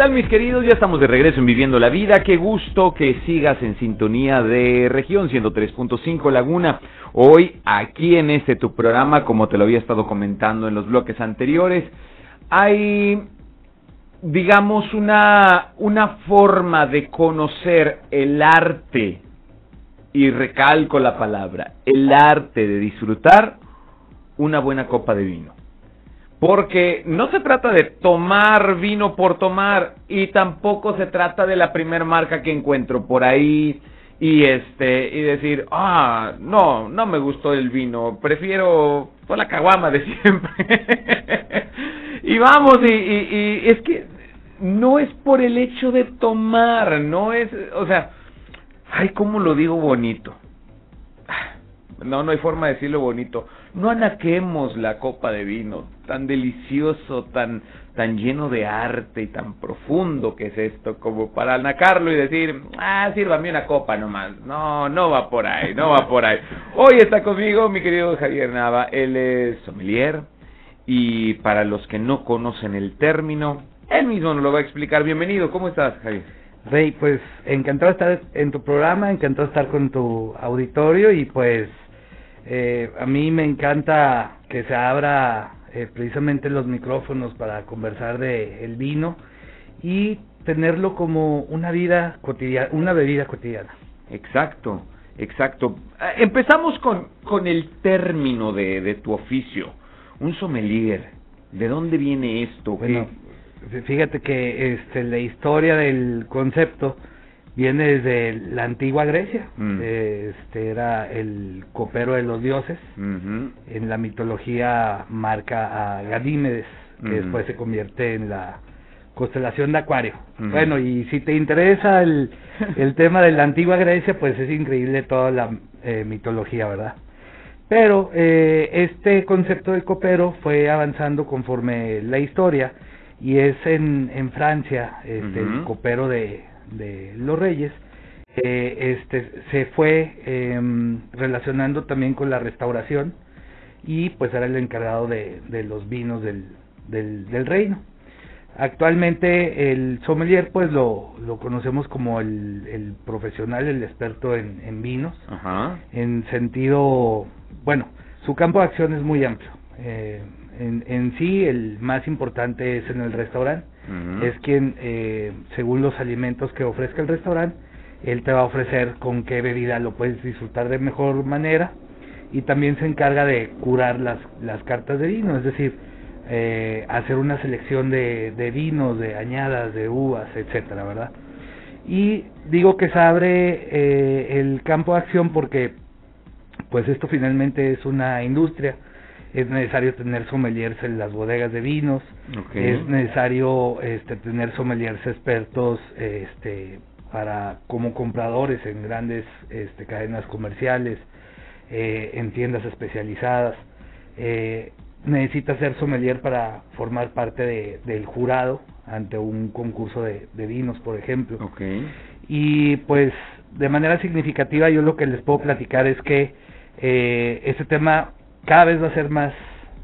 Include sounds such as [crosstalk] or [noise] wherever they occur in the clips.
¿Qué tal mis queridos? Ya estamos de regreso en Viviendo la Vida. Qué gusto que sigas en sintonía de región 103.5 Laguna. Hoy aquí en este tu programa, como te lo había estado comentando en los bloques anteriores, hay digamos una una forma de conocer el arte y recalco la palabra, el arte de disfrutar una buena copa de vino. Porque no se trata de tomar vino por tomar y tampoco se trata de la primer marca que encuentro por ahí y este y decir, "Ah, no, no me gustó el vino, prefiero toda la caguama de [laughs] siempre." y vamos y, y, y es que no es por el hecho de tomar, no es, o sea, ay, ¿cómo lo digo bonito? No, no hay forma de decirlo bonito. No anaquemos la copa de vino, tan delicioso, tan, tan lleno de arte y tan profundo que es esto, como para anacarlo y decir, ah, sírvame una copa nomás. No, no va por ahí, no va por ahí. Hoy está conmigo mi querido Javier Nava, él es sommelier y para los que no conocen el término, él mismo nos lo va a explicar. Bienvenido, ¿cómo estás, Javier? Rey, pues encantado de estar en tu programa, encantado de estar con tu auditorio y pues eh, a mí me encanta que se abra eh, precisamente los micrófonos para conversar de el vino y tenerlo como una vida cotidiana, una bebida cotidiana. Exacto, exacto. Eh, Empezamos con, con el término de, de tu oficio, un sommelier. ¿De dónde viene esto? Bueno, fíjate que este, la historia del concepto viene desde la antigua Grecia. Mm. Este era el copero de los dioses. En la mitología marca a Ganímedes, que después se convierte en la constelación de Acuario. Bueno, y si te interesa el, el tema de la antigua Grecia, pues es increíble toda la eh, mitología, ¿verdad? Pero eh, este concepto del copero fue avanzando conforme la historia y es en, en Francia, este, el copero de, de los reyes, eh, este, se fue em, relacionando también con la restauración y pues era el encargado de, de los vinos del, del, del reino. Actualmente el sommelier pues lo, lo conocemos como el, el profesional, el experto en, en vinos, Ajá. en sentido, bueno, su campo de acción es muy amplio. Eh, en, en sí el más importante es en el restaurante, Es quien, eh, según los alimentos que ofrezca el restaurante, él te va a ofrecer con qué bebida lo puedes disfrutar de mejor manera y también se encarga de curar las, las cartas de vino, es decir, eh, hacer una selección de, de vinos, de añadas, de uvas, etcétera, ¿verdad? Y digo que se abre eh, el campo de acción porque pues esto finalmente es una industria, es necesario tener sommeliers en las bodegas de vinos, es necesario este, tener sommeliers expertos este, para como compradores en grandes este, cadenas comerciales, eh, en tiendas especializadas. Eh, necesita ser sommelier para formar parte de, del jurado ante un concurso de, de vinos, por ejemplo. Y pues de manera significativa yo lo que les puedo platicar es que eh, este tema cada vez va a ser más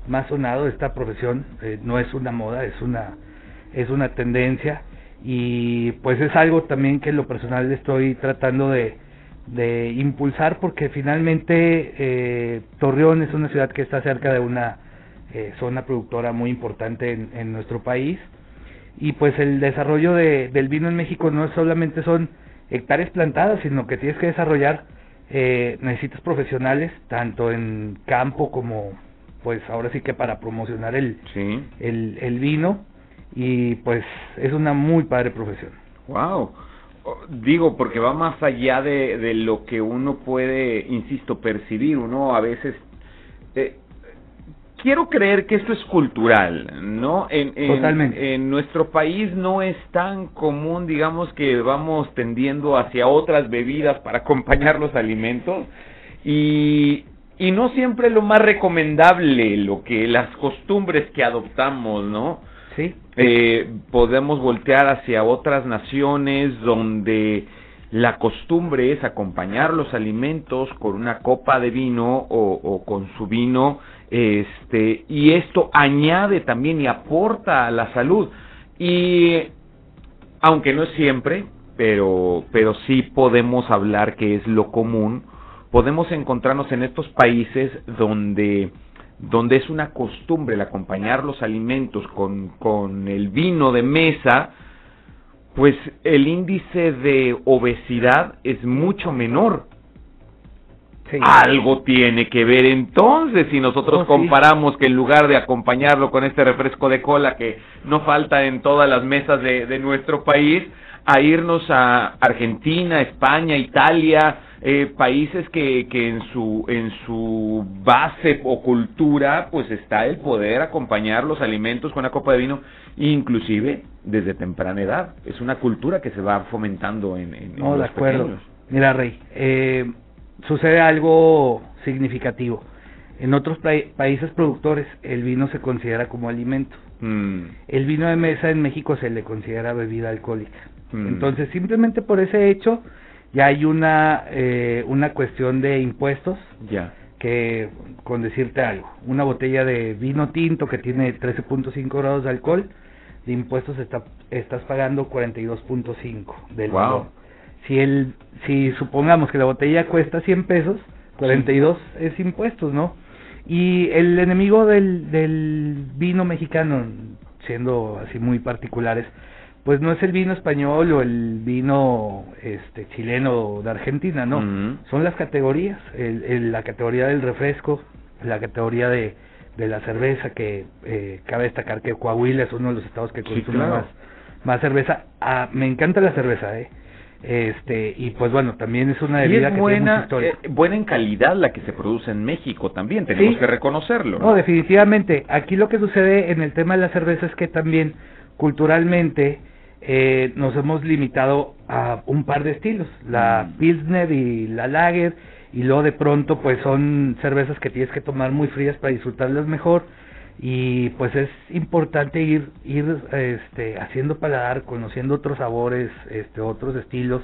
más sonado esta profesión. Eh, no es una moda es una es una tendencia. Y pues es algo también que en lo personal estoy tratando de de impulsar porque finalmente eh, Torreón es una ciudad que está cerca de una eh, zona productora muy importante en, en nuestro país. Y pues el desarrollo de, del vino en México no solamente son hectáreas plantadas, sino que tienes que desarrollar, eh, necesitas profesionales, tanto en campo como, pues ahora sí que para promocionar el, Sí. el, el vino, y pues es una muy padre profesión. Wow. Digo, porque va más allá de, de lo que uno puede, insisto, percibir. Uno a veces... eh, quiero creer que esto es cultural, ¿no? En, en- Totalmente. En nuestro país no es tan común, digamos, que vamos tendiendo hacia otras bebidas para acompañar los alimentos. Y, y no siempre lo más recomendable, lo que las costumbres que adoptamos, ¿no? ¿Sí? eh, podemos voltear hacia otras naciones donde la costumbre es acompañar los alimentos con una copa de vino o, o con su vino, este, y esto añade también y aporta a la salud. Y aunque no es siempre, pero, pero sí podemos hablar que es lo común, podemos encontrarnos en estos países donde, donde es una costumbre el acompañar los alimentos con, con el vino de mesa, pues el índice de obesidad es mucho menor. Algo tiene que ver entonces si nosotros oh, comparamos que en lugar de acompañarlo con este refresco de cola que no falta en todas las mesas de, de nuestro país, a irnos a Argentina, España, Italia, eh, países que, que en su en su base o cultura pues está el poder acompañar los alimentos con una copa de vino inclusive desde temprana edad. Es una cultura que se va fomentando en, en, no de acuerdo. mira rey eh, sucede algo significativo en otros países productores el vino se considera como alimento mm. el vino de mesa en México se le considera bebida alcohólica mm. entonces simplemente por ese hecho ya hay una, eh, una cuestión de impuestos. Ya. Que, con decirte algo, una botella de vino tinto que tiene 13.5 grados de alcohol, de impuestos está, estás pagando 42.5 del wow. Si, el, si supongamos que la botella cuesta 100 pesos, 42 es impuestos, ¿no? Y el enemigo del, del vino mexicano, siendo así muy particulares, pues no es el vino español o el vino este chileno de Argentina, no, son las categorías, el, la categoría del refresco, la categoría de, de la cerveza, que eh, cabe destacar que Coahuila es uno de los estados que consume más, más cerveza. Ah, me encanta la cerveza, eh. Este, y pues bueno, también es una bebida que buena, tiene eh, buena en calidad la que se produce en México también, tenemos que reconocerlo. ¿no? definitivamente. Aquí lo que sucede en el tema de la cerveza es que también culturalmente eh, nos hemos limitado a un par de estilos, la mm. Pilsner y la Lager, y luego de pronto pues son cervezas que tienes que tomar muy frías para disfrutarlas mejor y pues es importante ir ir este haciendo paladar, conociendo otros sabores, este otros estilos.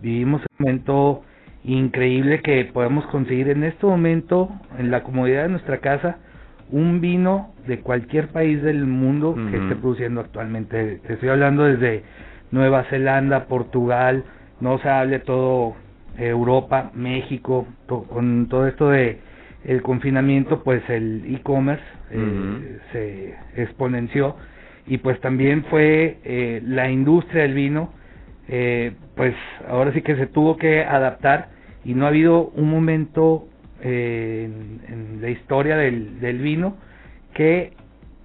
Vivimos un momento increíble que podemos conseguir en este momento en la comodidad de nuestra casa un vino de cualquier país del mundo que esté produciendo actualmente. Te estoy hablando desde Nueva Zelanda, Portugal, no se hable todo Europa, México, con todo esto de el confinamiento, pues el e-commerce eh, se exponenció y pues también fue eh, la industria del vino, eh, pues ahora sí que se tuvo que adaptar y no ha habido un momento en, la historia del, del vino que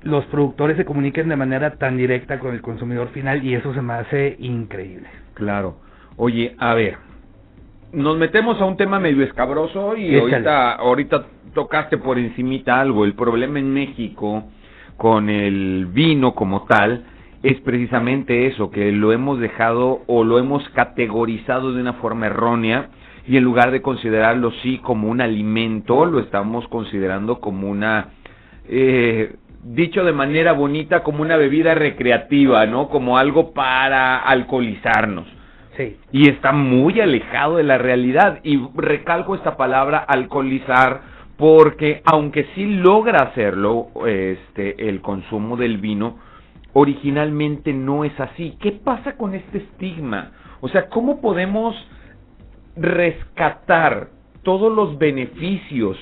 los productores se comuniquen de manera tan directa con el consumidor final y eso se me hace increíble. Claro. Oye, a ver, nos metemos a un tema medio escabroso y ahorita, ahorita tocaste por encimita algo. El problema en México con el vino como tal es precisamente eso, que lo hemos dejado o lo hemos categorizado de una forma errónea y en lugar de considerarlo sí como un alimento, lo estamos considerando como una, eh, dicho de manera bonita, como una bebida recreativa, ¿no? Como algo para alcoholizarnos. Sí. Y está muy alejado de la realidad. Y recalco esta palabra alcoholizar porque aunque sí logra hacerlo este el consumo del vino, originalmente no es así. ¿Qué pasa con este estigma? O sea, ¿cómo podemos rescatar todos los beneficios,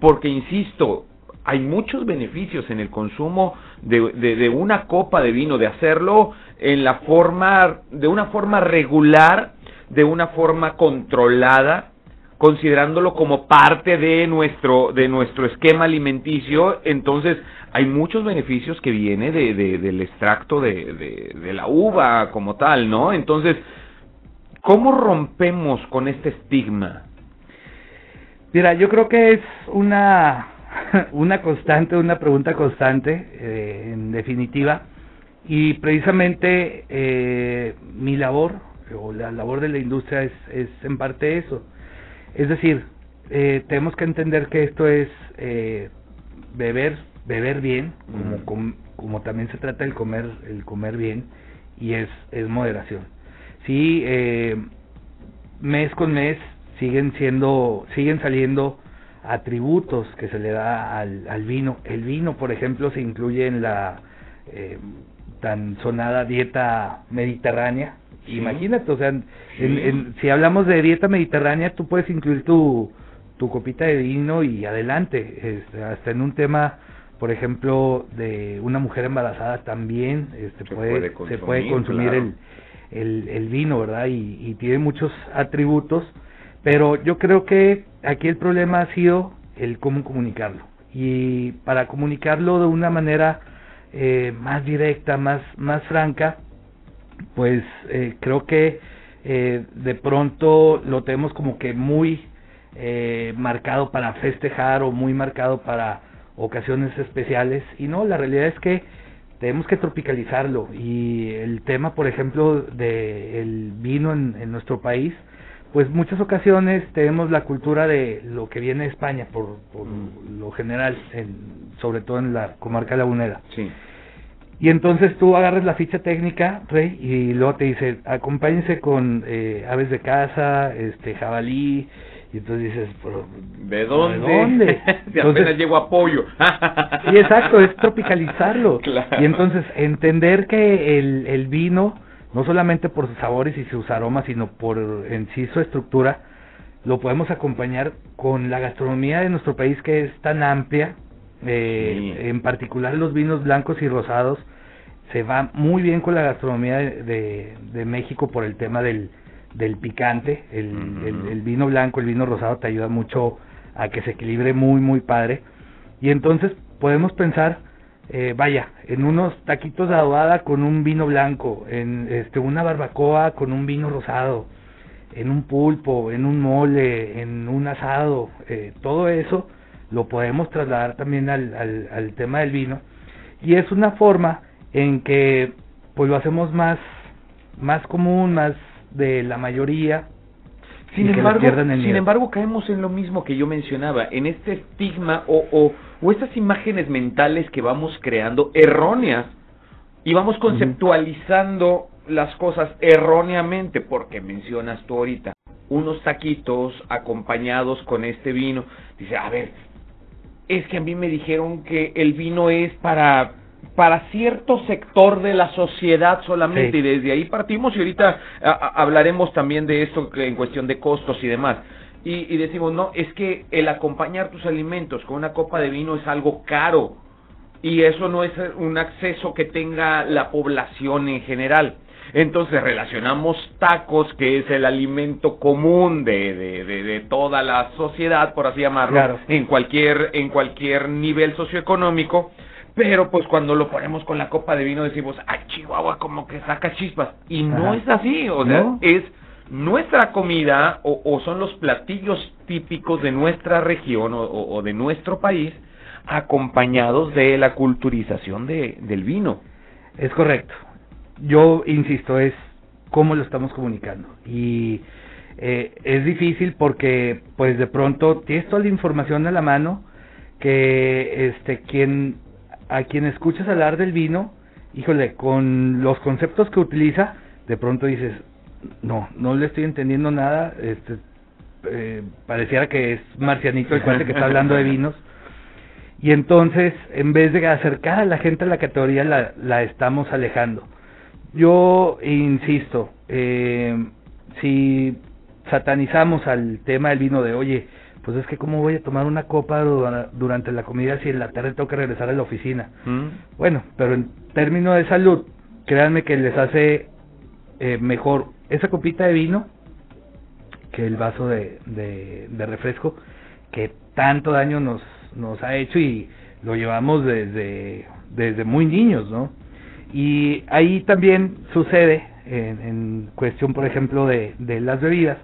porque insisto, hay muchos beneficios en el consumo de, de, una copa de vino, de hacerlo en la forma, de una forma regular, de una forma controlada, considerándolo como parte de nuestro, de nuestro esquema alimenticio, entonces hay muchos beneficios que viene de, de del extracto de, de, la uva como tal, ¿no? Entonces, ¿Cómo rompemos con este estigma? Mira, yo creo que es una, [laughs] una constante, una pregunta constante, eh, en definitiva, y precisamente eh, mi labor, o la labor de la industria es, es en parte eso. Es decir, eh, tenemos que entender que esto es eh, beber, beber bien, como, como, también se trata el comer, el comer bien, y es, es moderación sí eh, mes con mes siguen siendo siguen saliendo atributos que se le da al, al vino el vino por ejemplo se incluye en la eh, tan sonada dieta mediterránea. Imagínate, o sea, en, si hablamos de dieta mediterránea, tú puedes incluir tu, tu copita de vino y adelante, este, hasta en un tema por ejemplo, de una mujer embarazada también este, se, puede, consumir, se puede consumir el, el, el, vino, ¿verdad? Y, y, tiene muchos atributos, pero yo creo que aquí el problema ha sido el cómo comunicarlo. Y para comunicarlo de una manera eh, más directa, más, más franca, pues eh, creo que eh, de pronto lo tenemos como que muy eh, marcado para festejar o muy marcado para ocasiones especiales y no, la realidad es que tenemos que tropicalizarlo y el tema, por ejemplo, de el vino en, en nuestro país, pues muchas ocasiones tenemos la cultura de lo que viene de España por, por mm. lo general, en, sobre todo en la comarca lagunera. Sí. Y entonces tú agarras la ficha técnica, Rey, y luego te dice, acompáñense con eh, aves de caza, este jabalí, y entonces dices, ¿de dónde? ¿De dónde? [laughs] si apenas llego a pollo. sí, exacto, es tropicalizarlo. [laughs] Y entonces entender que el, el vino, no solamente por sus sabores y sus aromas, sino por en sí su estructura, lo podemos acompañar con la gastronomía de nuestro país que es tan amplia, eh, en particular los vinos blancos y rosados, se va muy bien con la gastronomía de, de México por el tema del, del picante, el, el, vino blanco, el vino rosado te ayuda mucho a que se equilibre muy, muy padre. Y entonces podemos pensar, eh, vaya, en unos taquitos de adobada con un vino blanco, en este, una barbacoa con un vino rosado, en un pulpo, en un mole, en un asado, eh, todo eso lo podemos trasladar también al, al, al tema del vino. Y es una forma en que pues lo hacemos más, más común, más de la mayoría. Sin embargo, sin embargo, caemos en lo mismo que yo mencionaba, en este estigma o, o, o estas imágenes mentales que vamos creando erróneas y vamos conceptualizando las cosas erróneamente, porque mencionas tú ahorita unos taquitos acompañados con este vino. Dice, a ver, es que a mí me dijeron que el vino es para para cierto sector de la sociedad solamente y desde ahí partimos y ahorita hablaremos también de esto en cuestión de costos y demás. Y, y, decimos, no, es que el acompañar tus alimentos con una copa de vino es algo caro y eso no es un acceso que tenga la población en general. Entonces relacionamos tacos, que es el alimento común de, de, de, de toda la sociedad, por así llamarlo, en cualquier en cualquier nivel socioeconómico, pero pues cuando lo ponemos con la copa de vino decimos, ay Chihuahua, como que saca chispas. Y no es así, o sea, es nuestra comida o, o, son los platillos típicos de nuestra región o, o, de nuestro país acompañados de la culturización de, del vino. Es correcto. Yo insisto, es cómo lo estamos comunicando. Y eh, es difícil porque pues de pronto tienes toda la información a la mano que este quien a quien escuchas hablar del vino, híjole, con los conceptos que utiliza, de pronto dices, no, no le estoy entendiendo nada, este, eh, pareciera que es marcianito el cuate que está hablando de vinos. Y entonces, en vez de acercar a la gente a la categoría, la, la estamos alejando. Yo insisto, eh, si satanizamos al tema del vino de, oye, pues es que cómo voy a tomar una copa durante la comida si en la tarde tengo que regresar a la oficina. Mm. Bueno, pero en términos de salud, créanme que les hace eh, mejor esa copita de vino que el vaso de, de, de, refresco que tanto daño nos, nos ha hecho y lo llevamos desde, desde muy niños, ¿no? Y ahí también sucede, en, en cuestión, por ejemplo, de, de las bebidas,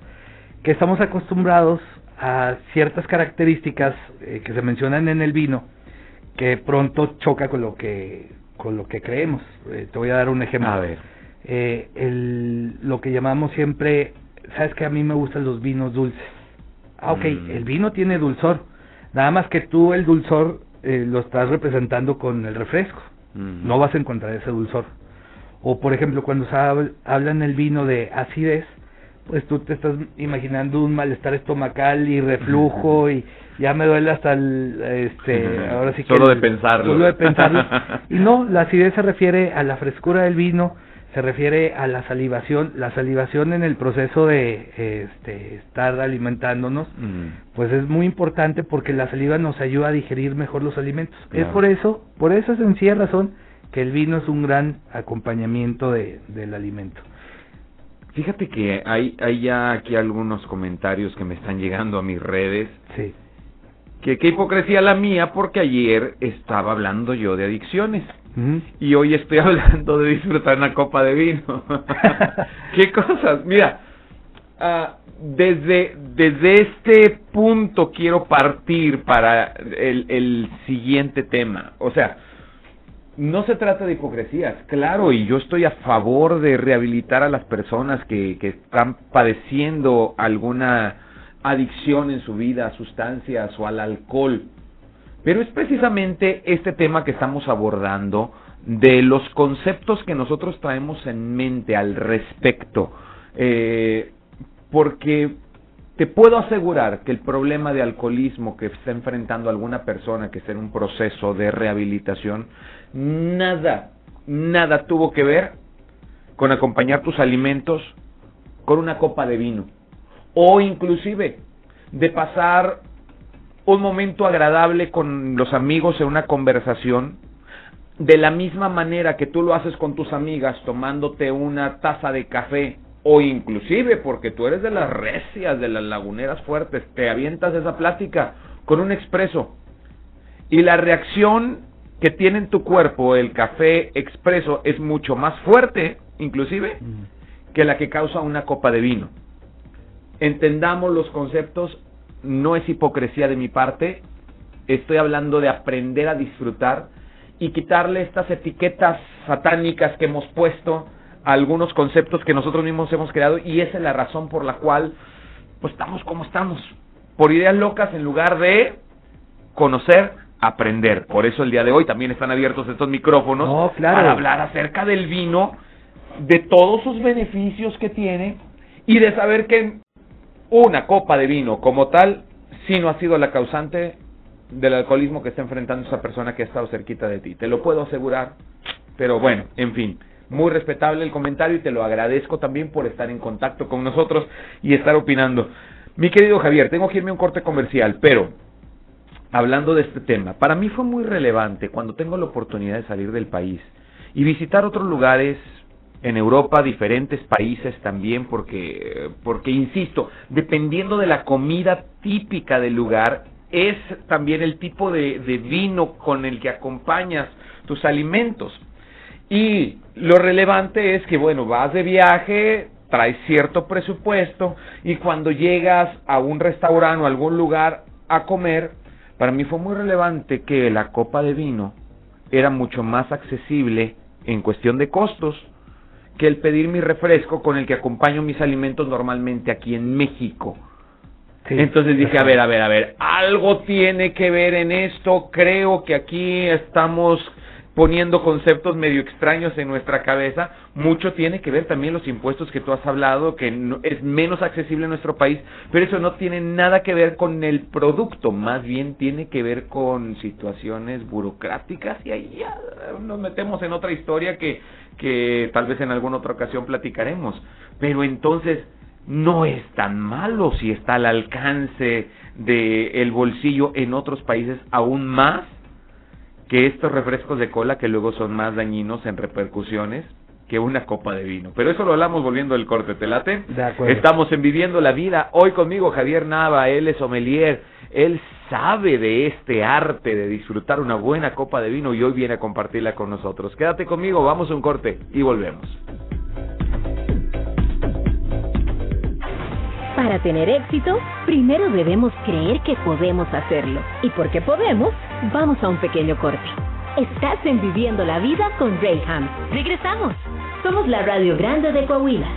que estamos acostumbrados a ciertas características eh, que se mencionan en el vino que pronto choca con lo que con lo que creemos. Eh, te voy a dar un ejemplo. A ver. Eh, el, lo que llamamos siempre, sabes que a mí me gustan los vinos dulces. Ah, ok, mm. el vino tiene dulzor. Nada más que tú el dulzor eh, lo estás representando con el refresco. No vas a encontrar ese dulzor. O por ejemplo, cuando se habla en el vino de acidez, pues tú te estás imaginando un malestar estomacal y reflujo y ya me duele hasta el, este, ahora sí que... Solo de pensarlo. Solo de pensarlo. [laughs] Y no, la acidez se refiere a la frescura del vino, se refiere a la salivación, la salivación en el proceso de este, estar alimentándonos, pues es muy importante porque la saliva nos ayuda a digerir mejor los alimentos. Es por eso, por esa sencilla razón, que el vino es un gran acompañamiento de, del alimento. Fíjate que hay, hay ya aquí algunos comentarios que me están llegando a mis redes. Sí. Que qué hipocresía la mía porque ayer estaba hablando yo de adicciones. Y hoy estoy [laughs] hablando de disfrutar una copa de vino. [laughs] ¿Qué cosas? Mira, uh, desde, desde este punto quiero partir para el, el siguiente tema. O sea, no se trata de hipocresías, claro, y yo estoy a favor de rehabilitar a las personas que, que están padeciendo alguna adicción en su vida a sustancias o al alcohol. Pero es precisamente este tema que estamos abordando de los conceptos que nosotros traemos en mente al respecto. Eh, porque te puedo asegurar que el problema de alcoholismo que está enfrentando alguna persona que está en un proceso de rehabilitación, nada, nada tuvo que ver con acompañar tus alimentos con una copa de vino. O inclusive de pasar un momento agradable con los amigos en una conversación, de la misma manera que tú lo haces con tus amigas tomándote una taza de café o inclusive porque tú eres de las recias, de las laguneras fuertes, te avientas esa plática con un expreso y la reacción que tiene en tu cuerpo el café expreso es mucho más fuerte, inclusive, que la que causa una copa de vino. Entendamos los conceptos no es hipocresía de mi parte, estoy hablando de aprender a disfrutar y quitarle estas etiquetas satánicas que hemos puesto a algunos conceptos que nosotros mismos hemos creado y esa es la razón por la cual pues estamos como estamos, por ideas locas en lugar de conocer, aprender. Por eso el día de hoy también están abiertos estos micrófonos para hablar acerca del vino, de todos sus beneficios que tiene y de saber que una copa de vino como tal, si no ha sido la causante del alcoholismo que está enfrentando esa persona que ha estado cerquita de ti. Te lo puedo asegurar. Pero bueno, en fin, muy respetable el comentario y te lo agradezco también por estar en contacto con nosotros y estar opinando. Mi querido Javier, tengo que irme a un corte comercial, pero hablando de este tema, para mí fue muy relevante cuando tengo la oportunidad de salir del país y visitar otros lugares en Europa, diferentes países también, porque, porque insisto, dependiendo de la comida típica del lugar, es también el tipo de, de vino con el que acompañas tus alimentos. Y lo relevante es que, bueno, vas de viaje, traes cierto presupuesto y cuando llegas a un restaurante o algún lugar a comer, para mí fue muy relevante que la copa de vino era mucho más accesible en cuestión de costos que el pedir mi refresco con el que acompaño mis alimentos normalmente aquí en México. Entonces dije, a ver, a ver, a ver, algo tiene que ver en esto, creo que aquí estamos poniendo conceptos medio extraños en nuestra cabeza, mucho tiene que ver también los impuestos que tú has hablado, que es menos accesible en nuestro país, pero eso no tiene nada que ver con el producto, más bien tiene que ver con situaciones burocráticas y ahí ya nos metemos en otra historia que, que tal vez en alguna otra ocasión platicaremos. Pero entonces no es tan malo si está al alcance del el bolsillo en otros países aún más que estos refrescos de cola que luego son más dañinos en repercusiones que una copa de vino. Pero eso lo hablamos volviendo del corte, ¿te late? Estamos en Viviendo la Vida. Hoy conmigo Javier Nava, él es sommelier, él sabe de este arte de disfrutar una buena copa de vino y hoy viene a compartirla con nosotros. Quédate conmigo, vamos a un corte y volvemos. Para tener éxito, primero debemos creer que podemos hacerlo. Y porque podemos, vamos a un pequeño corte. Estás en Viviendo la Vida con Rayham. Regresamos. Somos la Radio Grande de Coahuila.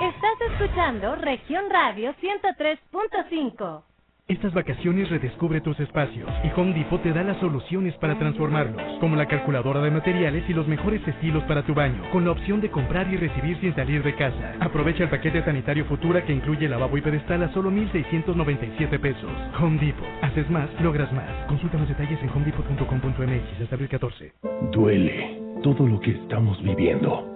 Estás escuchando Región Radio 103.5. Estas vacaciones redescubre tus espacios y Home Depot te da las soluciones para transformarlos, como la calculadora de materiales y los mejores estilos para tu baño, con la opción de comprar y recibir sin salir de casa. Aprovecha el paquete sanitario Futura que incluye lavabo y pedestal a solo 1,697 pesos. Home Depot. Haces más, logras más. Consulta los detalles en homedepot.com.mx hasta abril 14. Duele todo lo que estamos viviendo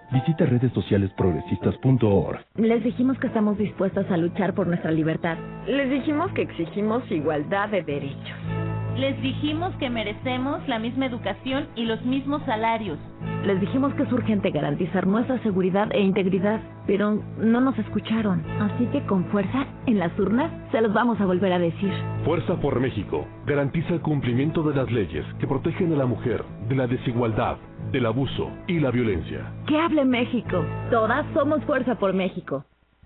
Visita redes sociales progresistas.org. Les dijimos que estamos dispuestos a luchar por nuestra libertad. Les dijimos que exigimos igualdad de derechos. Les dijimos que merecemos la misma educación y los mismos salarios. Les dijimos que es urgente garantizar nuestra seguridad e integridad, pero no nos escucharon. Así que con fuerza, en las urnas, se los vamos a volver a decir. Fuerza por México garantiza el cumplimiento de las leyes que protegen a la mujer de la desigualdad, del abuso y la violencia. Que hable México. Todas somos Fuerza por México.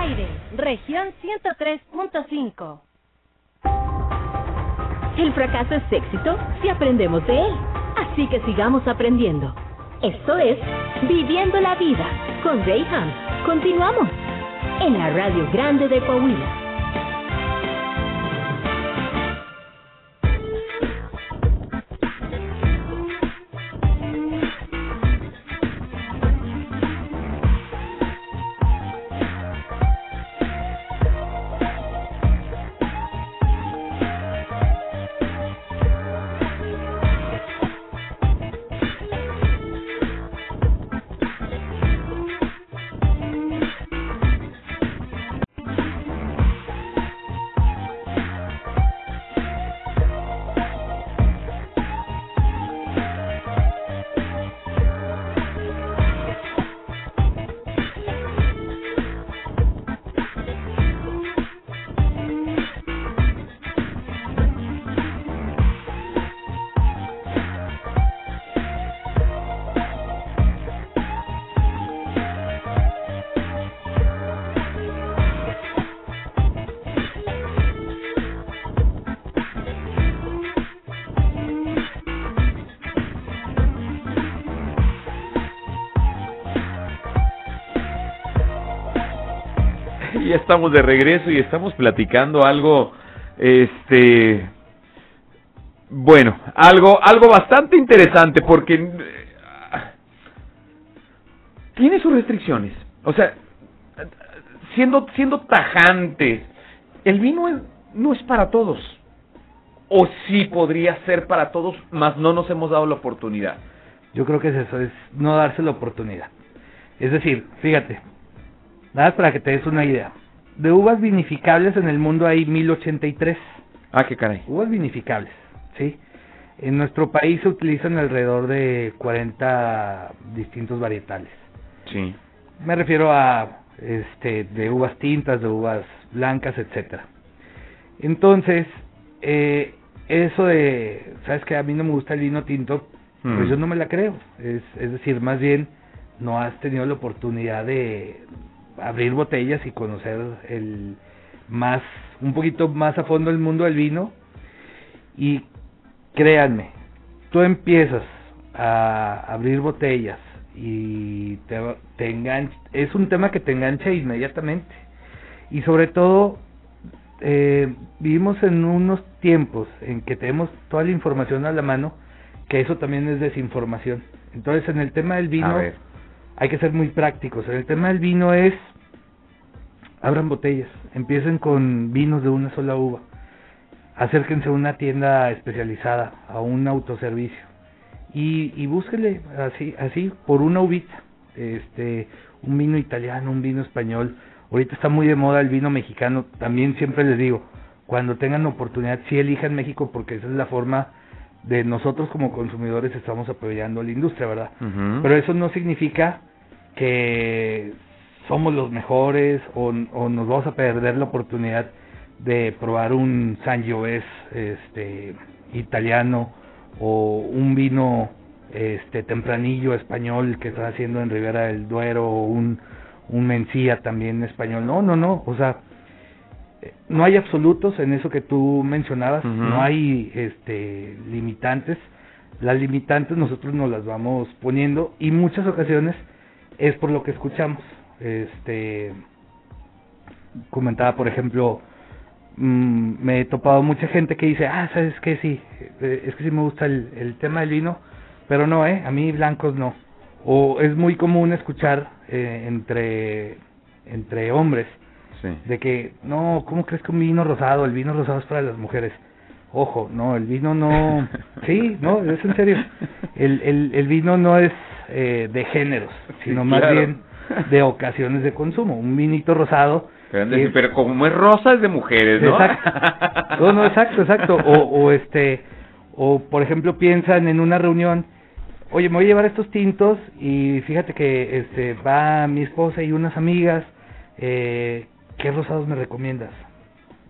Aire, región 103.5. El fracaso es éxito si aprendemos de él. Así que sigamos aprendiendo. Esto es Viviendo la Vida con Ray Continuamos en la Radio Grande de Coahuila. Estamos de regreso y estamos platicando algo, este, bueno, algo, algo bastante interesante porque eh, tiene sus restricciones. O sea, siendo, siendo tajante, el vino no es para todos. O sí podría ser para todos, mas no nos hemos dado la oportunidad. Yo creo que es eso, es no darse la oportunidad. Es decir, fíjate, nada para que te des una idea de uvas vinificables en el mundo hay 1083. Ah, qué caray. Uvas vinificables, ¿sí? En nuestro país se utilizan alrededor de 40 distintos varietales. Sí. Me refiero a este de uvas tintas, de uvas blancas, etcétera. Entonces, eh, eso de, sabes que a mí no me gusta el vino tinto, pues mm. yo no me la creo. Es, es decir, más bien no has tenido la oportunidad de, abrir botellas y conocer el más un poquito más a fondo el mundo del vino. Y créanme tú empiezas a abrir botellas y te, te es un tema que te engancha inmediatamente. Y sobre todo eh, vivimos en unos tiempos en que tenemos toda la información a la mano que eso también es desinformación. Entonces en el tema del vino hay que ser muy prácticos. El tema del vino es, abran botellas, empiecen con vinos de una sola uva. acérquense a una tienda especializada, a un autoservicio y, y búsquenle así, así por una uvita, este, un vino italiano, un vino español. Ahorita está muy de moda el vino mexicano. También siempre les digo, cuando tengan oportunidad, sí elijan México porque esa es la forma de nosotros como consumidores estamos apoyando a la industria, ¿verdad? Pero eso no significa que somos los mejores o, o nos vamos a perder la oportunidad de probar un Sangiovese este italiano o un vino este tempranillo español que están haciendo en Ribera del Duero o un un Mencía también español. No, no, no, o sea, no hay absolutos en eso que tú mencionabas, no hay este limitantes. Las limitantes nosotros nos las vamos poniendo y muchas ocasiones es por lo que escuchamos. Este comentaba, por ejemplo, mmm, me he topado mucha gente que dice, ah, sabes que sí, eh, es que sí me gusta el, el tema del vino, pero no, eh, a mí blancos no. O es muy común escuchar eh, entre entre hombres de que, no, ¿cómo crees que un vino rosado? El vino rosado es para las mujeres. Ojo, no, el vino no... sí, no, es en serio. El, el, el vino no es eh, de géneros, sino más bien de ocasiones de consumo. Un vinito rosado... Es, pero como es rosa es de mujeres, ¿no? Exacto. No, no, exacto, exacto. O, o este, o por ejemplo piensan en una reunión, oye, me voy a llevar estos tintos y fíjate que este va mi esposa y unas amigas, eh, ¿qué rosados me recomiendas?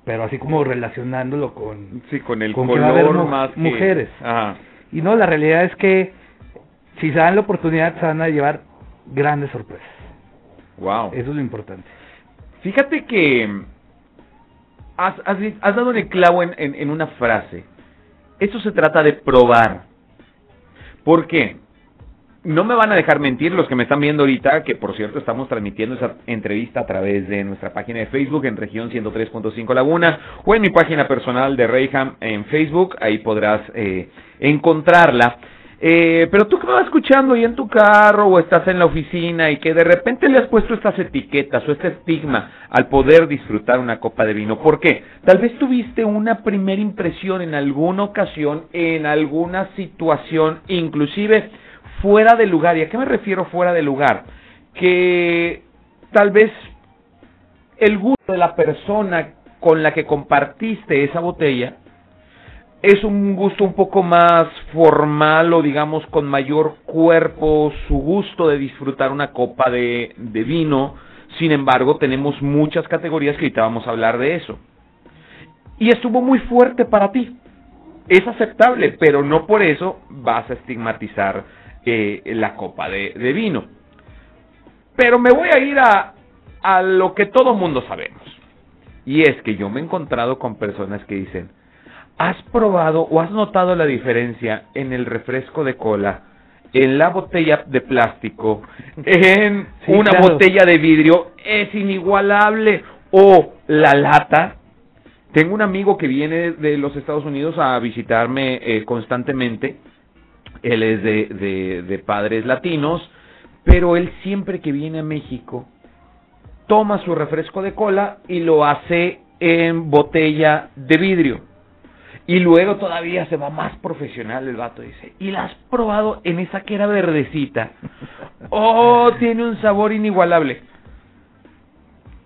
Pero así como relacionándolo con... Sí, con el con color más que... Mujeres. Ajá. Y no, la realidad es que si se dan la oportunidad se van a llevar grandes sorpresas. Wow. Eso es lo importante. Fíjate que has, has, has dado el clavo en, en, en una frase. Esto se trata de probar. ¿Por qué? No me van a dejar mentir los que me están viendo ahorita, que por cierto estamos transmitiendo esa entrevista a través de nuestra página de Facebook en región 103.5 Laguna o en mi página personal de Reyham en Facebook, ahí podrás eh, encontrarla. Eh, pero tú que me vas escuchando ahí en tu carro o estás en la oficina y que de repente le has puesto estas etiquetas o este estigma al poder disfrutar una copa de vino. ¿Por qué? Tal vez tuviste una primera impresión en alguna ocasión, en alguna situación, inclusive fuera de lugar. ¿Y a qué me refiero fuera de lugar? Que tal vez el gusto de la persona con la que compartiste esa botella es un gusto un poco más formal o digamos con mayor cuerpo, su gusto de disfrutar una copa de, vino. Sin embargo, tenemos muchas categorías que ahorita vamos a hablar de eso. Y estuvo muy fuerte para ti. Es aceptable, pero no por eso vas a estigmatizar eh, la copa de, de, vino. Pero me voy a ir a, a lo que todo mundo sabemos. Y es que yo me he encontrado con personas que dicen, ¿has probado o has notado la diferencia en el refresco de cola, en la botella de plástico, [laughs] en sí, una claro. botella de vidrio? Es inigualable. O la lata. Tengo un amigo que viene de los Estados Unidos a visitarme eh, constantemente él es de, de, de padres latinos, pero él siempre que viene a México toma su refresco de cola y lo hace en botella de vidrio. Y luego todavía se va más profesional el vato, dice, ¿y la has probado en esa que era verdecita? Oh, tiene un sabor inigualable.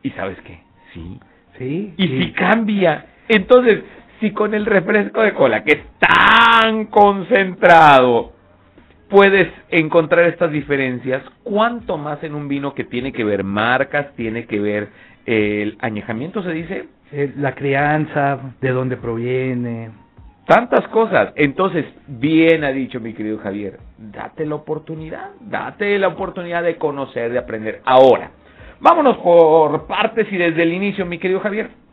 ¿Y sabes qué? Sí. Sí. Y sí. si cambia. Entonces, si con el refresco de cola, que es tan concentrado, puedes encontrar estas diferencias, cuánto más en un vino que tiene que ver marcas, tiene que ver el añejamiento, se dice. La crianza, de dónde proviene. Tantas cosas. Entonces, bien ha dicho mi querido Javier, date la oportunidad, date la oportunidad de conocer, de aprender. Ahora, vámonos por partes y desde el inicio, mi querido Javier.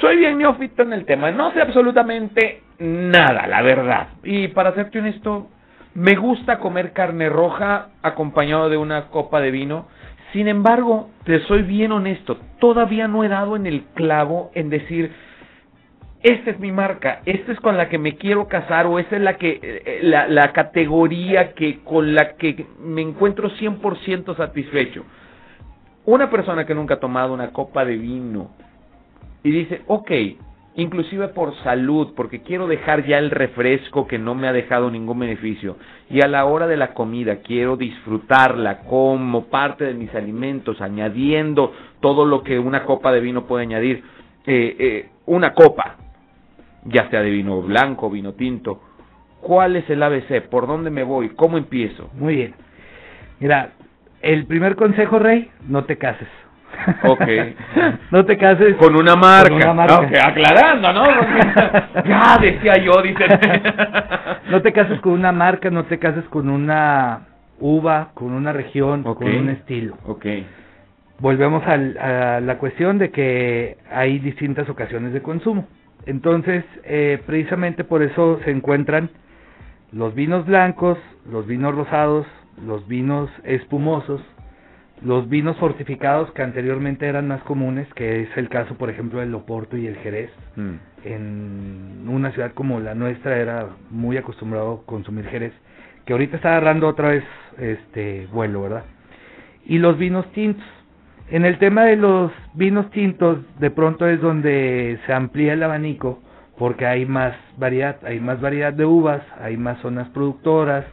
Soy bien neófito en el tema, no sé absolutamente nada, la verdad. Y para serte honesto, me gusta comer carne roja acompañado de una copa de vino. Sin embargo, te soy bien honesto, todavía no he dado en el clavo en decir, esta es mi marca, esta es con la que me quiero casar o esta es la que la, la categoría que con la que me encuentro 100% satisfecho. Una persona que nunca ha tomado una copa de vino y dice, ok, inclusive por salud, porque quiero dejar ya el refresco que no me ha dejado ningún beneficio. Y a la hora de la comida quiero disfrutarla como parte de mis alimentos, añadiendo todo lo que una copa de vino puede añadir. Eh, eh, una copa, ya sea de vino blanco, vino tinto. ¿Cuál es el ABC? ¿Por dónde me voy? ¿Cómo empiezo? Muy bien. Mira, el primer consejo, Rey, no te cases. Ok. [laughs] no te cases con una marca. Con una marca. Okay, aclarando, ¿no? [laughs] ya decía yo, dice. [laughs] no te cases con una marca, no te cases con una uva, con una región, con un estilo. Ok. Volvemos al, a la cuestión de que hay distintas ocasiones de consumo. Entonces, eh, precisamente por eso se encuentran los vinos blancos, los vinos rosados, los vinos espumosos, los vinos fortificados que anteriormente eran más comunes, que es el caso, por ejemplo, del Oporto y el Jerez. Mm. En una ciudad como la nuestra era muy acostumbrado a consumir Jerez, que ahorita está agarrando otra vez este vuelo, ¿verdad? Y los vinos tintos. En el tema de los vinos tintos, de pronto es donde se amplía el abanico, porque hay más variedad, hay más variedad de uvas, hay más zonas productoras,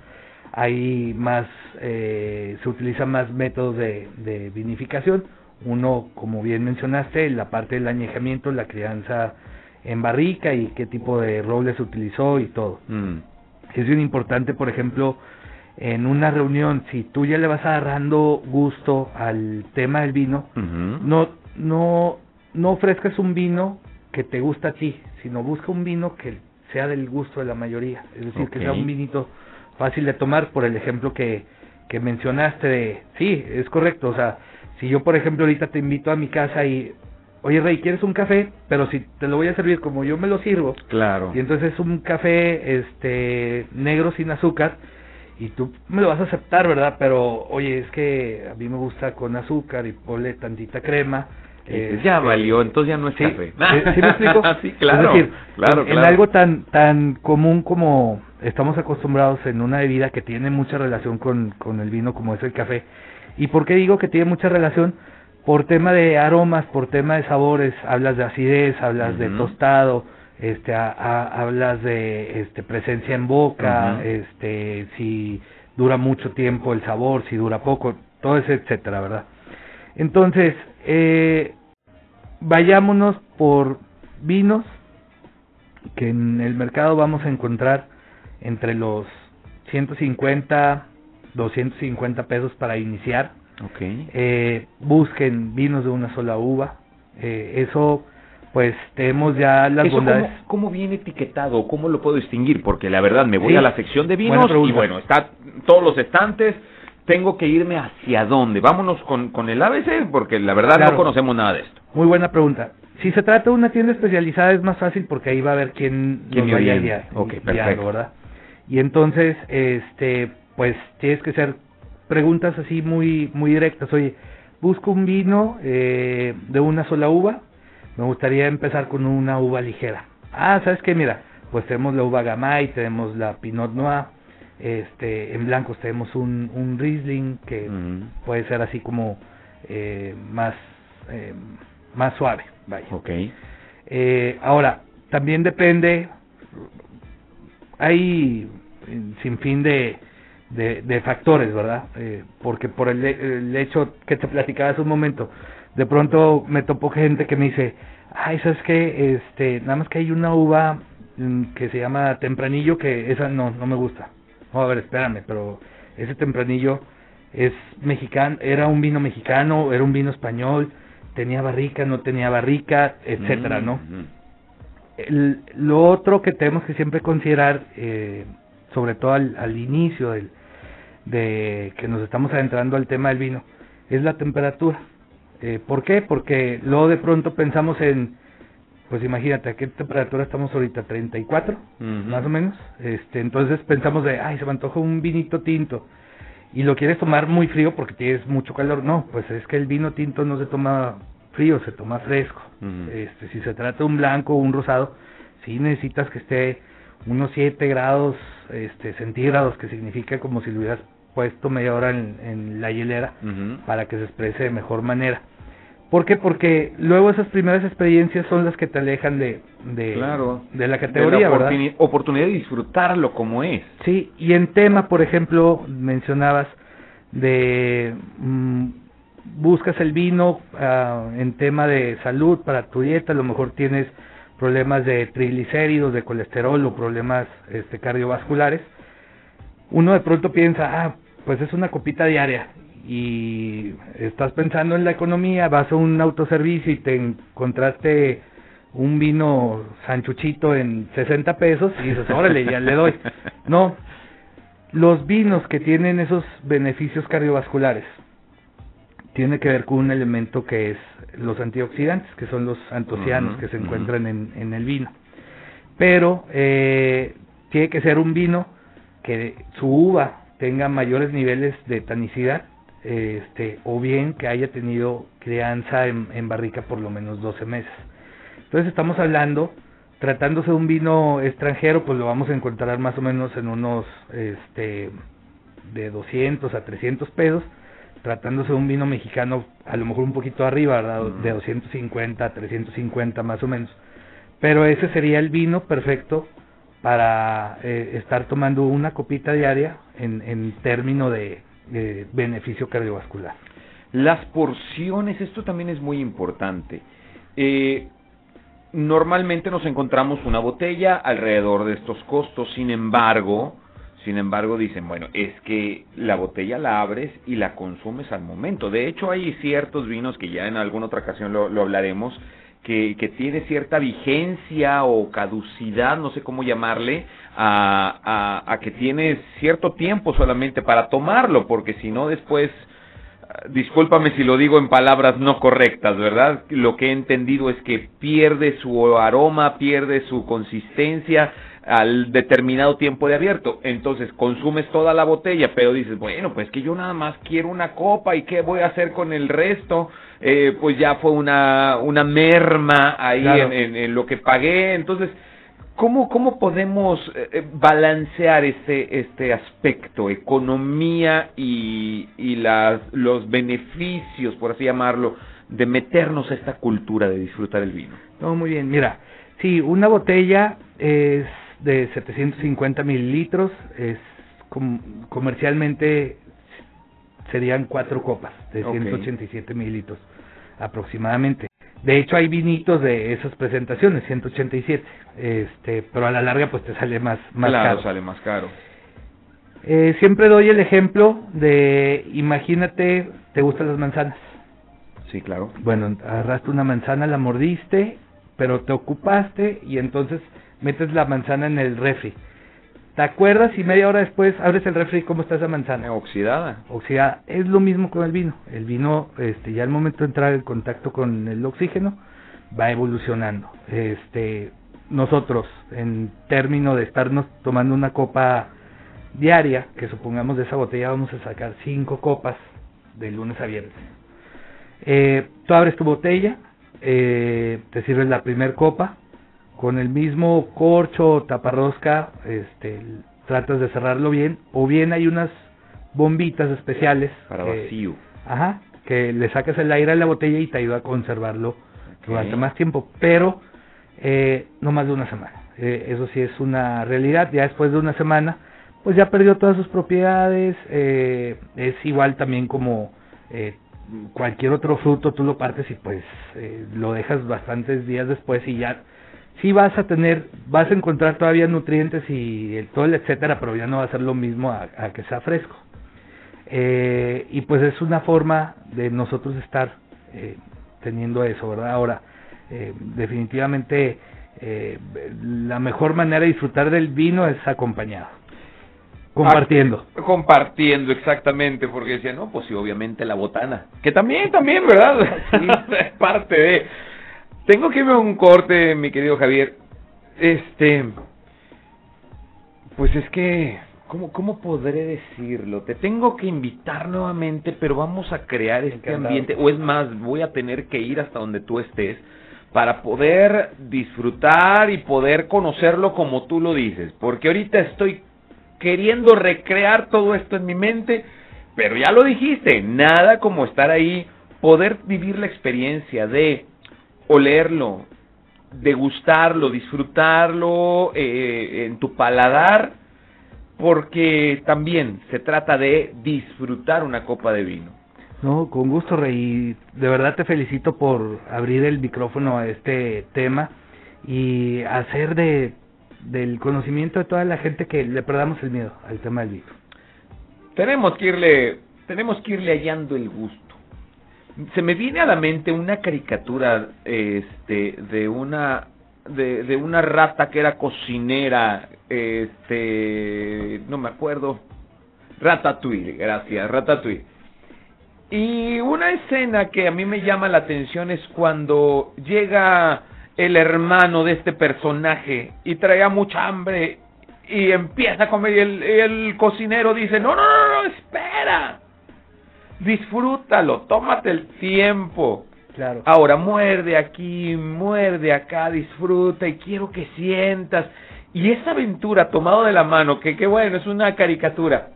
hay más, eh, se utilizan más métodos de, vinificación. Uno, como bien mencionaste, la parte del añejamiento, la crianza en barrica y qué tipo de roble se utilizó y todo. Mm. Es bien importante, por ejemplo, en una reunión, si tú ya le vas agarrando gusto al tema del vino, no, no, no ofrezcas un vino que te gusta a ti, sino busca un vino que sea del gusto de la mayoría, es decir, que sea un vinito fácil de tomar por el ejemplo que, que mencionaste de, sí, es correcto, o sea, si yo por ejemplo ahorita te invito a mi casa y, oye Rey, ¿quieres un café? Pero si te lo voy a servir como yo me lo sirvo, claro, y entonces es un café este negro sin azúcar, y tú me lo vas a aceptar, ¿verdad? Pero, oye, es que a mí me gusta con azúcar y ponle tantita crema, ya este, valió, entonces ya no es café. [laughs] ¿sí, me explico? [laughs] sí, claro, es decir, claro, en, algo tan tan común como estamos acostumbrados en una bebida que tiene mucha relación con, con el vino como es el café. ¿Y por qué digo que tiene mucha relación? Por tema de aromas, por tema de sabores, hablas de acidez, hablas de tostado, este, hablas de este, presencia en boca, este, si dura mucho tiempo el sabor, si dura poco, todo eso, etcétera, ¿verdad? Entonces, eh, vayámonos por vinos que en el mercado vamos a encontrar entre los 150, 250 pesos para iniciar. Okay. Eh, busquen vinos de una sola uva. Eh, eso, pues, tenemos ya las bondades. Cómo, ¿Cómo viene etiquetado? ¿Cómo lo puedo distinguir? Porque la verdad, me voy a la sección de vinos y bueno, está todos los estantes. Tengo que irme hacia dónde? Vámonos con, con el ABC, porque la verdad no conocemos nada de esto. Muy buena pregunta. Si se trata de una tienda especializada es más fácil porque ahí va a ver quién, ¿Quién vaya a guiar, okay, perfecto. ¿verdad? Y entonces, este, pues tienes que hacer preguntas así muy, muy directas. Oye, busco un vino eh, de una sola uva. Me gustaría empezar con una uva ligera. Ah, ¿sabes qué? Mira, pues tenemos la uva Gamay, tenemos la Pinot Noir, este, en blancos tenemos un, un Riesling que puede ser así como eh, más, eh, más suave. Vaya. Okay. Eh, ahora, también depende, hay sin fin de, de, factores, ¿verdad? Eh, porque por el, el, hecho que te platicaba hace un momento, de pronto me topo gente que me dice, ay, ¿sabes qué? Este, nada más que hay una uva mm, que se llama tempranillo que esa no, no me gusta. No, a ver, espérame, pero ese tempranillo es mexicano, era un vino mexicano, era un vino español, tenía barrica, no tenía barrica, etcétera, ¿no? El, lo otro que tenemos que siempre considerar, eh, sobre todo al, al inicio del, de que nos estamos adentrando al tema del vino, es la temperatura. Eh, ¿Por qué? Porque luego de pronto pensamos en, pues imagínate, ¿a qué temperatura estamos ahorita? 34, más o menos. Este, entonces pensamos de, ay, se me antoja un vinito tinto y lo quieres tomar muy frío porque tienes mucho calor. No, pues es que el vino tinto no se toma frío, se toma fresco. este, si se trata de un blanco o un rosado, sí necesitas que esté unos 7 grados este, centígrados, que significa como si lo hubieras puesto media hora en, la hielera para que se exprese de mejor manera. ¿Por qué? Porque luego esas primeras experiencias son las que te alejan de, de, Claro. de la categoría, de la ¿verdad? oportuni- oportunidad de disfrutarlo como es. Sí, y en tema, por ejemplo, mencionabas de mm, buscas el vino ah, en tema de salud para tu dieta, a lo mejor tienes problemas de triglicéridos, de colesterol o problemas este, cardiovasculares. Uno de pronto piensa, ah, pues es una copita diaria y estás pensando en la economía, vas a un autoservicio y te encontraste un vino sanchuchito en 60 pesos y dices, órale, ya le doy. [laughs] No, los vinos que tienen esos beneficios cardiovasculares tiene que ver con un elemento que es los antioxidantes, que son los antocianos que se encuentran en, en el vino. Pero eh, tiene que ser un vino que su uva tenga mayores niveles de tanicidad, este, o bien que haya tenido crianza en, en barrica por lo menos 12 meses. Entonces estamos hablando, tratándose de un vino extranjero, pues lo vamos a encontrar más o menos en unos, este, de 200 a 300 pesos. Tratándose de un vino mexicano, a lo mejor un poquito arriba, ¿verdad? De 250 a 350 más o menos. Pero ese sería el vino perfecto para eh, estar tomando una copita diaria en, en término de, de beneficio cardiovascular. Las porciones, esto también es muy importante. Eh, normalmente nos encontramos una botella alrededor de estos costos, sin embargo, sin embargo dicen, bueno, es que la botella la abres y la consumes al momento. De hecho, hay ciertos vinos que ya en alguna otra ocasión lo hablaremos, que, que tiene cierta vigencia o caducidad, no sé cómo llamarle, a, a, a que tiene cierto tiempo solamente para tomarlo, porque si no después discúlpame si lo digo en palabras no correctas, ¿verdad? Lo que he entendido es que pierde su aroma, pierde su consistencia al determinado tiempo de abierto. Entonces consumes toda la botella, pero dices, bueno, pues que yo nada más quiero una copa y qué voy a hacer con el resto. Eh, pues ya fue una, una merma ahí Claro. en, en- en lo que pagué. Entonces, ¿Cómo, cómo podemos eh, eh, balancear este, este aspecto, economía y, y las, los beneficios, por así llamarlo, de meternos a esta cultura de disfrutar el vino? No, muy bien. Mira, sí, una botella es de 750 mililitros, es com- comercialmente serían cuatro copas de Ok. 187 mililitros aproximadamente. De hecho, hay vinitos de esas presentaciones, 187, este, pero a la larga pues te sale más, más claro, caro. sale más caro. Eh, siempre doy el ejemplo de, imagínate, te gustan las manzanas. Sí, claro. Bueno, agarraste una manzana, la mordiste, pero te ocupaste y entonces metes la manzana en el refri. ¿Te acuerdas y media hora después abres el refri cómo está esa manzana? Oxidada. Oxidada. Es lo mismo con el vino. El vino, este, ya al momento de entrar en contacto con el oxígeno, va evolucionando. Este, nosotros, en términos de estarnos tomando una copa diaria, que supongamos de esa botella vamos a sacar cinco copas de lunes a viernes. Eh, tú abres tu botella, eh, te sirves la primer copa, con el mismo corcho o taparrosca, este, tratas de cerrarlo bien, o bien hay unas bombitas especiales Para que- vacío. Ajá, que le sacas el aire a la botella y te ayuda a conservarlo durante más tiempo, pero eh, no más de una semana. Eh, eso sí es una realidad. Ya después de una semana, pues ya perdió todas sus propiedades. eh, es igual también como eh, cualquier otro fruto, tú lo partes y pues eh, lo dejas bastantes días después y ya sí vas a tener, vas a encontrar todavía nutrientes y el, todo el etcétera, pero ya no va a ser lo mismo a, a que sea fresco. Eh, y pues es una forma de nosotros estar eh, teniendo eso, ¿verdad? Ahora, eh, definitivamente eh, la mejor manera de disfrutar del vino es acompañado, compartiendo. Ah, compartiendo, exactamente, porque decía, no, pues sí, obviamente la botana. Que también, también, ¿verdad? [laughs] es parte de... Tengo que irme a un corte, mi querido Javier. Este... Pues es que... ¿Cómo, ¿Cómo podré decirlo? Te tengo que invitar nuevamente, pero vamos a crear este Encantado. ambiente. O es más, voy a tener que ir hasta donde tú estés para poder disfrutar y poder conocerlo como tú lo dices. Porque ahorita estoy queriendo recrear todo esto en mi mente, pero ya lo dijiste, nada como estar ahí poder vivir la experiencia de olerlo, degustarlo, disfrutarlo eh, en tu paladar, porque también se trata de disfrutar una copa de vino. No, con gusto, Rey. De verdad te felicito por abrir el micrófono a este tema y hacer de del conocimiento de toda la gente que le perdamos el miedo al tema del vino. Tenemos que irle, tenemos que irle hallando el gusto. Se me viene a la mente una caricatura este de una de, una rata que era cocinera, este, no me acuerdo, Ratatouille, gracias, Ratatouille. Y una escena que a mí me llama la atención es cuando llega el hermano de este personaje y traía mucha hambre y empieza a comer y el, el cocinero dice, no, no, no, no, espera, disfrútalo, tómate el tiempo. Claro. Ahora muerde aquí, muerde acá, disfruta y quiero que sientas. Y esa aventura tomado de la mano, que qué bueno, es una caricatura.